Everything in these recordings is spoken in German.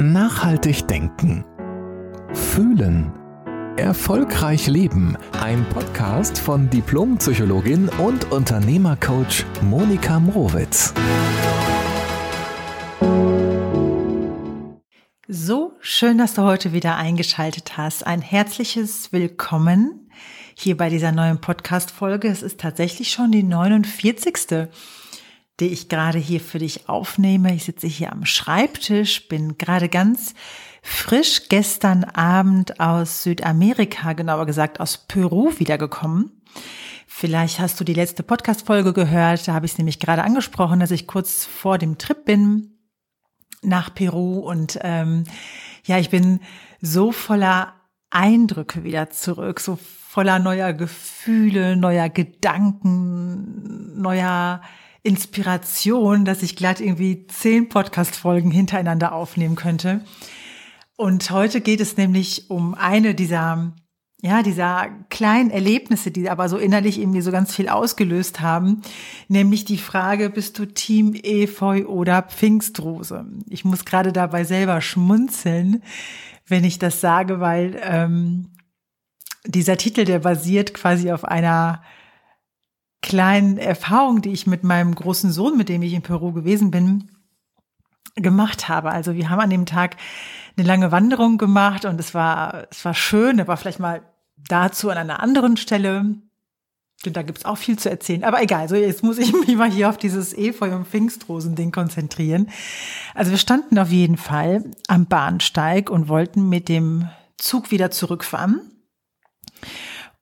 Nachhaltig denken. Fühlen. Erfolgreich leben. Ein Podcast von Diplompsychologin und Unternehmercoach Monika Mrowitz. So schön, dass du heute wieder eingeschaltet hast. Ein herzliches Willkommen hier bei dieser neuen Podcast-Folge. Es ist tatsächlich schon die 49 die ich gerade hier für dich aufnehme. Ich sitze hier am Schreibtisch, bin gerade ganz frisch gestern Abend aus Südamerika, genauer gesagt aus Peru wiedergekommen. Vielleicht hast du die letzte Podcast-Folge gehört. Da habe ich es nämlich gerade angesprochen, dass ich kurz vor dem Trip bin nach Peru und ähm, ja, ich bin so voller Eindrücke wieder zurück, so voller neuer Gefühle, neuer Gedanken, neuer Inspiration, dass ich glatt irgendwie zehn Podcast-Folgen hintereinander aufnehmen könnte. Und heute geht es nämlich um eine dieser, ja, dieser kleinen Erlebnisse, die aber so innerlich irgendwie so ganz viel ausgelöst haben. Nämlich die Frage, bist du Team Efeu oder Pfingstrose? Ich muss gerade dabei selber schmunzeln, wenn ich das sage, weil ähm, dieser Titel, der basiert quasi auf einer kleinen Erfahrung, die ich mit meinem großen Sohn, mit dem ich in Peru gewesen bin, gemacht habe. Also wir haben an dem Tag eine lange Wanderung gemacht und es war, es war schön, aber vielleicht mal dazu an einer anderen Stelle. Denn da gibt's auch viel zu erzählen. Aber egal, so jetzt muss ich mich mal hier auf dieses Efeu- und Pfingstrosen-Ding konzentrieren. Also wir standen auf jeden Fall am Bahnsteig und wollten mit dem Zug wieder zurückfahren.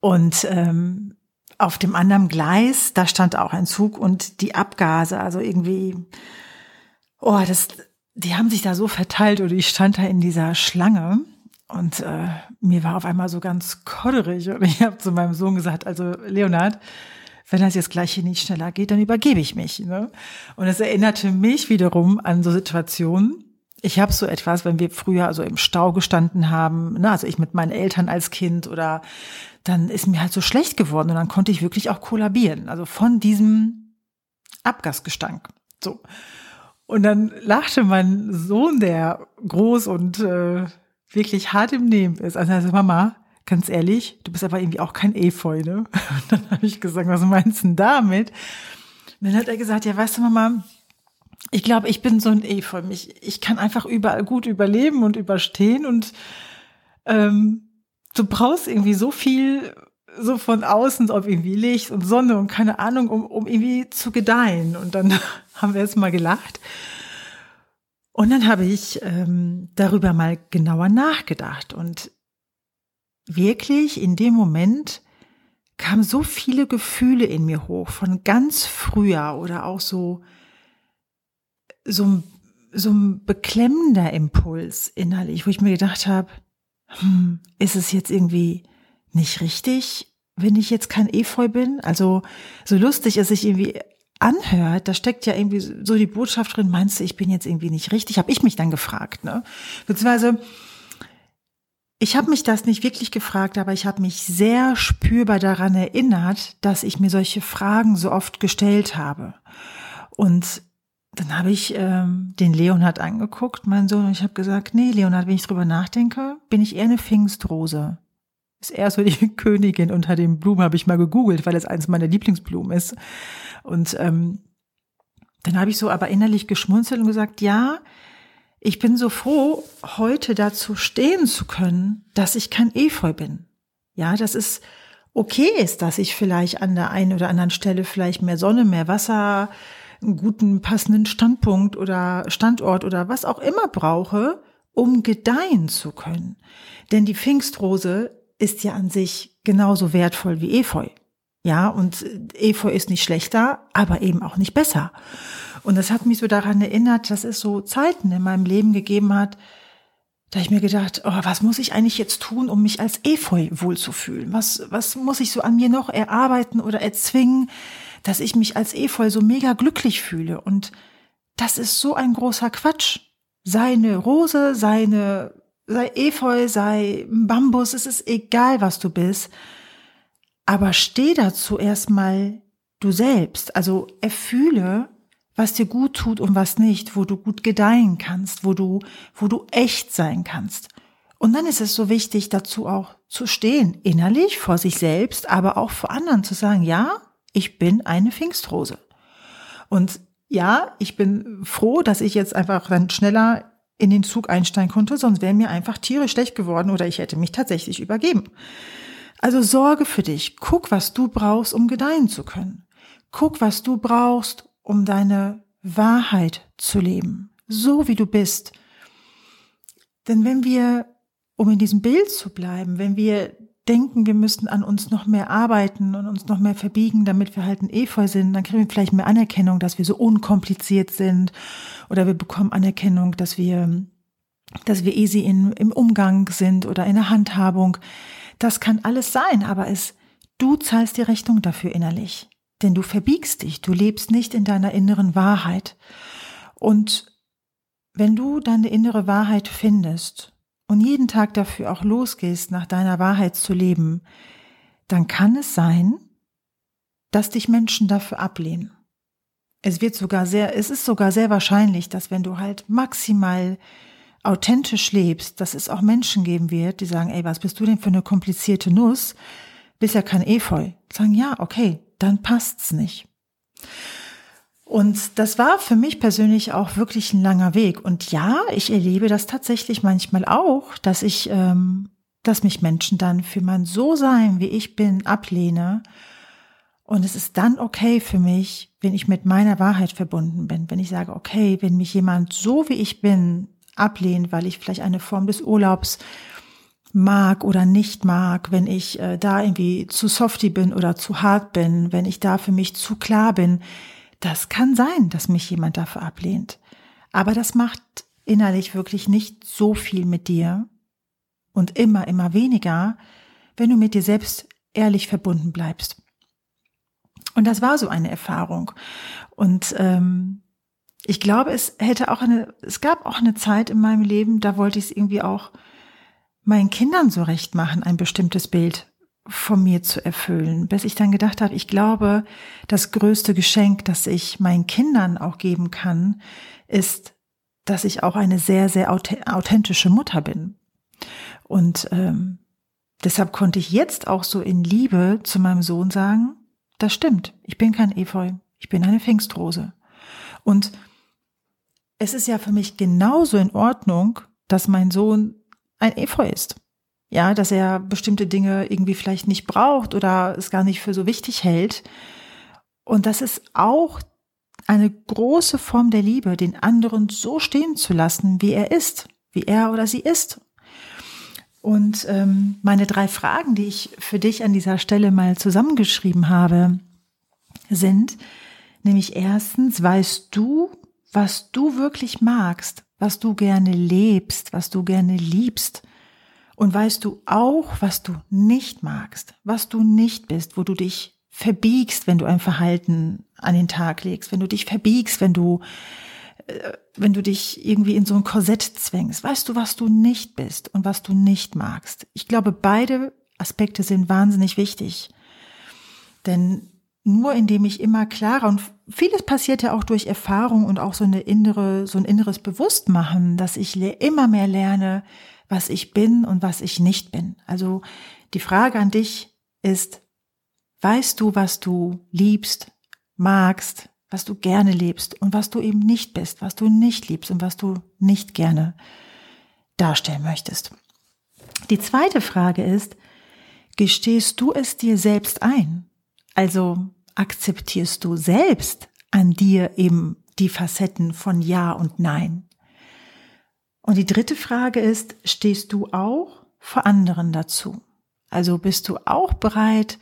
Und ähm, auf dem anderen Gleis, da stand auch ein Zug und die Abgase, also irgendwie, oh, das, die haben sich da so verteilt oder ich stand da in dieser Schlange und äh, mir war auf einmal so ganz kodderig und ich habe zu meinem Sohn gesagt, also Leonard, wenn das jetzt gleich hier nicht schneller geht, dann übergebe ich mich. Ne? Und es erinnerte mich wiederum an so Situationen. Ich habe so etwas, wenn wir früher also im Stau gestanden haben, ne, also ich mit meinen Eltern als Kind oder dann ist mir halt so schlecht geworden und dann konnte ich wirklich auch kollabieren. Also von diesem Abgasgestank. So. Und dann lachte mein Sohn, der groß und äh, wirklich hart im Nehmen ist. Also, also Mama, ganz ehrlich, du bist aber irgendwie auch kein Efeu, ne? Und dann habe ich gesagt, was meinst du denn damit? Und dann hat er gesagt, ja, weißt du, Mama, ich glaube, ich bin so ein Efeu. Ich, ich kann einfach überall gut überleben und überstehen und ähm, du brauchst irgendwie so viel so von außen, ob irgendwie Licht und Sonne und keine Ahnung, um, um irgendwie zu gedeihen. Und dann haben wir jetzt mal gelacht. Und dann habe ich ähm, darüber mal genauer nachgedacht. Und wirklich in dem Moment kamen so viele Gefühle in mir hoch, von ganz früher oder auch so, so, so ein beklemmender Impuls innerlich, wo ich mir gedacht habe, hm, ist es jetzt irgendwie nicht richtig, wenn ich jetzt kein Efeu bin? Also so lustig es sich irgendwie anhört, da steckt ja irgendwie so die Botschaft drin, meinst du, ich bin jetzt irgendwie nicht richtig? Habe ich mich dann gefragt, ne? Beziehungsweise ich habe mich das nicht wirklich gefragt, aber ich habe mich sehr spürbar daran erinnert, dass ich mir solche Fragen so oft gestellt habe. Und dann habe ich ähm, den Leonhard angeguckt, mein Sohn, und ich habe gesagt, nee, Leonhard, wenn ich drüber nachdenke, bin ich eher eine Pfingstrose. Ist eher so die Königin unter den Blumen, habe ich mal gegoogelt, weil es eins meiner Lieblingsblumen ist. Und ähm, dann habe ich so aber innerlich geschmunzelt und gesagt, ja, ich bin so froh, heute dazu stehen zu können, dass ich kein Efeu bin. Ja, dass es okay ist, dass ich vielleicht an der einen oder anderen Stelle vielleicht mehr Sonne, mehr Wasser, einen guten, passenden Standpunkt oder Standort oder was auch immer brauche, um gedeihen zu können. Denn die Pfingstrose ist ja an sich genauso wertvoll wie Efeu. Ja, und Efeu ist nicht schlechter, aber eben auch nicht besser. Und das hat mich so daran erinnert, dass es so Zeiten in meinem Leben gegeben hat, da ich mir gedacht, oh, was muss ich eigentlich jetzt tun, um mich als Efeu wohlzufühlen? Was, was muss ich so an mir noch erarbeiten oder erzwingen, dass ich mich als Efeu so mega glücklich fühle. Und das ist so ein großer Quatsch. Sei eine Rose, sei eine, sei Efeu, sei Bambus, es ist egal, was du bist. Aber steh dazu erstmal du selbst. Also erfühle, was dir gut tut und was nicht, wo du gut gedeihen kannst, wo du, wo du echt sein kannst. Und dann ist es so wichtig, dazu auch zu stehen, innerlich vor sich selbst, aber auch vor anderen zu sagen, ja, ich bin eine Pfingstrose. Und ja, ich bin froh, dass ich jetzt einfach dann schneller in den Zug einsteigen konnte, sonst wäre mir einfach tierisch schlecht geworden oder ich hätte mich tatsächlich übergeben. Also sorge für dich. Guck, was du brauchst, um gedeihen zu können. Guck, was du brauchst, um deine Wahrheit zu leben. So wie du bist. Denn wenn wir, um in diesem Bild zu bleiben, wenn wir denken, wir müssten an uns noch mehr arbeiten und uns noch mehr verbiegen, damit wir halt ein Efeu sind, dann kriegen wir vielleicht mehr Anerkennung, dass wir so unkompliziert sind oder wir bekommen Anerkennung, dass wir, dass wir easy in, im Umgang sind oder in der Handhabung. Das kann alles sein, aber es, du zahlst die Rechnung dafür innerlich. Denn du verbiegst dich, du lebst nicht in deiner inneren Wahrheit. Und wenn du deine innere Wahrheit findest und jeden Tag dafür auch losgehst, nach deiner Wahrheit zu leben, dann kann es sein, dass dich Menschen dafür ablehnen. Es wird sogar sehr, es ist sogar sehr wahrscheinlich, dass wenn du halt maximal authentisch lebst, dass es auch Menschen geben wird, die sagen, ey, was bist du denn für eine komplizierte Nuss? Bist ja kein Efeu. Sagen, ja, okay, dann passt's nicht. Und das war für mich persönlich auch wirklich ein langer Weg. Und ja, ich erlebe das tatsächlich manchmal auch, dass ich, ähm, dass mich Menschen dann für mein So-Sein, wie ich bin, ablehne. Und es ist dann okay für mich, wenn ich mit meiner Wahrheit verbunden bin. Wenn ich sage, okay, wenn mich jemand so wie ich bin ablehnt, weil ich vielleicht eine Form des Urlaubs mag oder nicht mag, wenn ich äh, da irgendwie zu softy bin oder zu hart bin, wenn ich da für mich zu klar bin. Das kann sein, dass mich jemand dafür ablehnt. Aber das macht innerlich wirklich nicht so viel mit dir und immer, immer weniger, wenn du mit dir selbst ehrlich verbunden bleibst. Und das war so eine Erfahrung. Und ähm, ich glaube, es hätte auch eine, es gab auch eine Zeit in meinem Leben, da wollte ich es irgendwie auch meinen Kindern so recht machen, ein bestimmtes Bild von mir zu erfüllen, bis ich dann gedacht habe, ich glaube, das größte Geschenk, das ich meinen Kindern auch geben kann, ist, dass ich auch eine sehr, sehr authentische Mutter bin. Und ähm, deshalb konnte ich jetzt auch so in Liebe zu meinem Sohn sagen, das stimmt, ich bin kein Efeu, ich bin eine Pfingstrose. Und es ist ja für mich genauso in Ordnung, dass mein Sohn ein Efeu ist. Ja, dass er bestimmte Dinge irgendwie vielleicht nicht braucht oder es gar nicht für so wichtig hält. Und das ist auch eine große Form der Liebe, den anderen so stehen zu lassen, wie er ist, wie er oder sie ist. Und ähm, meine drei Fragen, die ich für dich an dieser Stelle mal zusammengeschrieben habe, sind nämlich erstens, weißt du, was du wirklich magst, was du gerne lebst, was du gerne liebst. Und weißt du auch, was du nicht magst, was du nicht bist, wo du dich verbiegst, wenn du ein Verhalten an den Tag legst, wenn du dich verbiegst, wenn du, äh, wenn du dich irgendwie in so ein Korsett zwängst. Weißt du, was du nicht bist und was du nicht magst? Ich glaube, beide Aspekte sind wahnsinnig wichtig. Denn nur indem ich immer klarer und vieles passiert ja auch durch Erfahrung und auch so eine innere, so ein inneres Bewusstmachen, dass ich immer mehr lerne, was ich bin und was ich nicht bin. Also die Frage an dich ist, weißt du, was du liebst, magst, was du gerne lebst und was du eben nicht bist, was du nicht liebst und was du nicht gerne darstellen möchtest? Die zweite Frage ist, gestehst du es dir selbst ein? Also akzeptierst du selbst an dir eben die Facetten von Ja und Nein? Und die dritte Frage ist, stehst du auch vor anderen dazu? Also bist du auch bereit,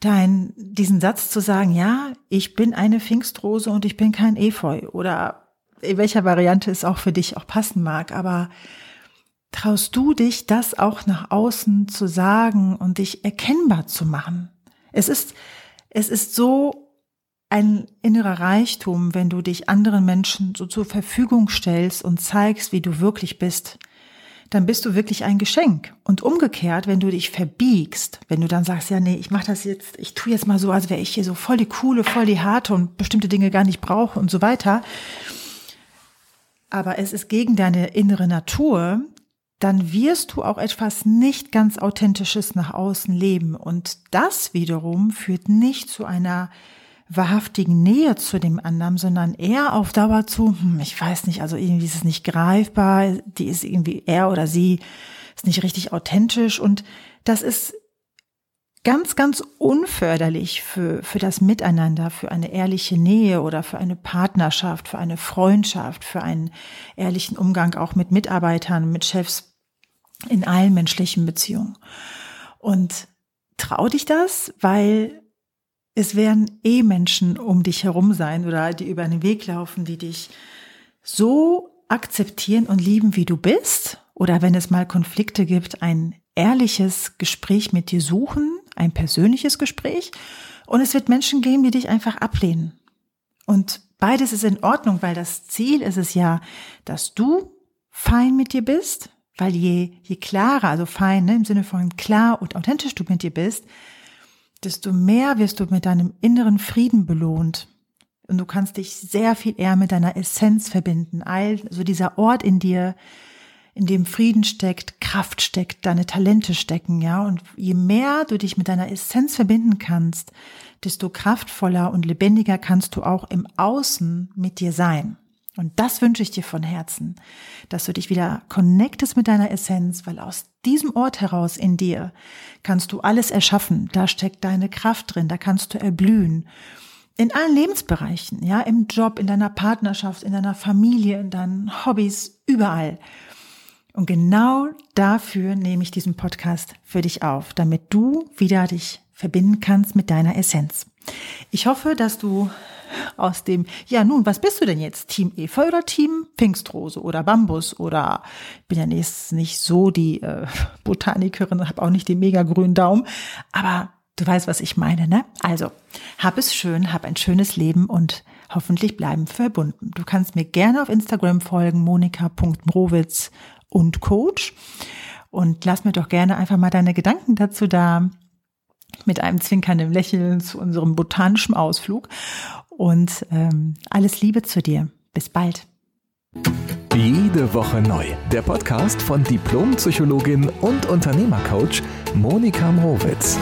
dein, diesen Satz zu sagen, ja, ich bin eine Pfingstrose und ich bin kein Efeu oder in welcher Variante es auch für dich auch passen mag, aber traust du dich, das auch nach außen zu sagen und dich erkennbar zu machen? Es ist, es ist so ein innerer Reichtum, wenn du dich anderen Menschen so zur Verfügung stellst und zeigst, wie du wirklich bist. dann bist du wirklich ein Geschenk. Und umgekehrt, wenn du dich verbiegst, wenn du dann sagst, ja, nee, ich mache das jetzt, ich tue jetzt mal so, als wäre ich hier so voll die coole, voll die harte und bestimmte Dinge gar nicht brauche und so weiter, aber es ist gegen deine innere Natur, dann wirst du auch etwas nicht ganz Authentisches nach außen leben. Und das wiederum führt nicht zu einer wahrhaftigen Nähe zu dem anderen, sondern eher auf Dauer zu, hm, ich weiß nicht, also irgendwie ist es nicht greifbar, die ist irgendwie, er oder sie ist nicht richtig authentisch und das ist ganz, ganz unförderlich für, für das Miteinander, für eine ehrliche Nähe oder für eine Partnerschaft, für eine Freundschaft, für einen ehrlichen Umgang auch mit Mitarbeitern, mit Chefs in allen menschlichen Beziehungen. Und trau dich das, weil es werden eh Menschen um dich herum sein oder die über den Weg laufen, die dich so akzeptieren und lieben, wie du bist. Oder wenn es mal Konflikte gibt, ein ehrliches Gespräch mit dir suchen, ein persönliches Gespräch. Und es wird Menschen geben, die dich einfach ablehnen. Und beides ist in Ordnung, weil das Ziel ist es ja, dass du fein mit dir bist, weil je, je klarer, also fein ne, im Sinne von klar und authentisch du mit dir bist, desto mehr wirst du mit deinem inneren Frieden belohnt. Und du kannst dich sehr viel eher mit deiner Essenz verbinden. Also dieser Ort in dir, in dem Frieden steckt, Kraft steckt, deine Talente stecken, ja. Und je mehr du dich mit deiner Essenz verbinden kannst, desto kraftvoller und lebendiger kannst du auch im Außen mit dir sein. Und das wünsche ich dir von Herzen, dass du dich wieder connectest mit deiner Essenz, weil aus diesem Ort heraus in dir kannst du alles erschaffen. Da steckt deine Kraft drin, da kannst du erblühen. In allen Lebensbereichen, ja, im Job, in deiner Partnerschaft, in deiner Familie, in deinen Hobbys, überall. Und genau dafür nehme ich diesen Podcast für dich auf, damit du wieder dich verbinden kannst mit deiner Essenz. Ich hoffe, dass du aus dem, ja nun, was bist du denn jetzt? Team Efeu oder Team Pfingstrose oder Bambus oder ich bin ja nicht so die äh, Botanikerin, habe auch nicht den mega grünen Daumen, aber du weißt, was ich meine, ne? Also, hab es schön, hab ein schönes Leben und hoffentlich bleiben verbunden. Du kannst mir gerne auf Instagram folgen, monika.mrowitz und Coach. Und lass mir doch gerne einfach mal deine Gedanken dazu da mit einem zwinkernden Lächeln zu unserem botanischen Ausflug. Und ähm, alles Liebe zu dir. Bis bald. Jede Woche neu. Der Podcast von Diplompsychologin und Unternehmercoach Monika Mrowitz.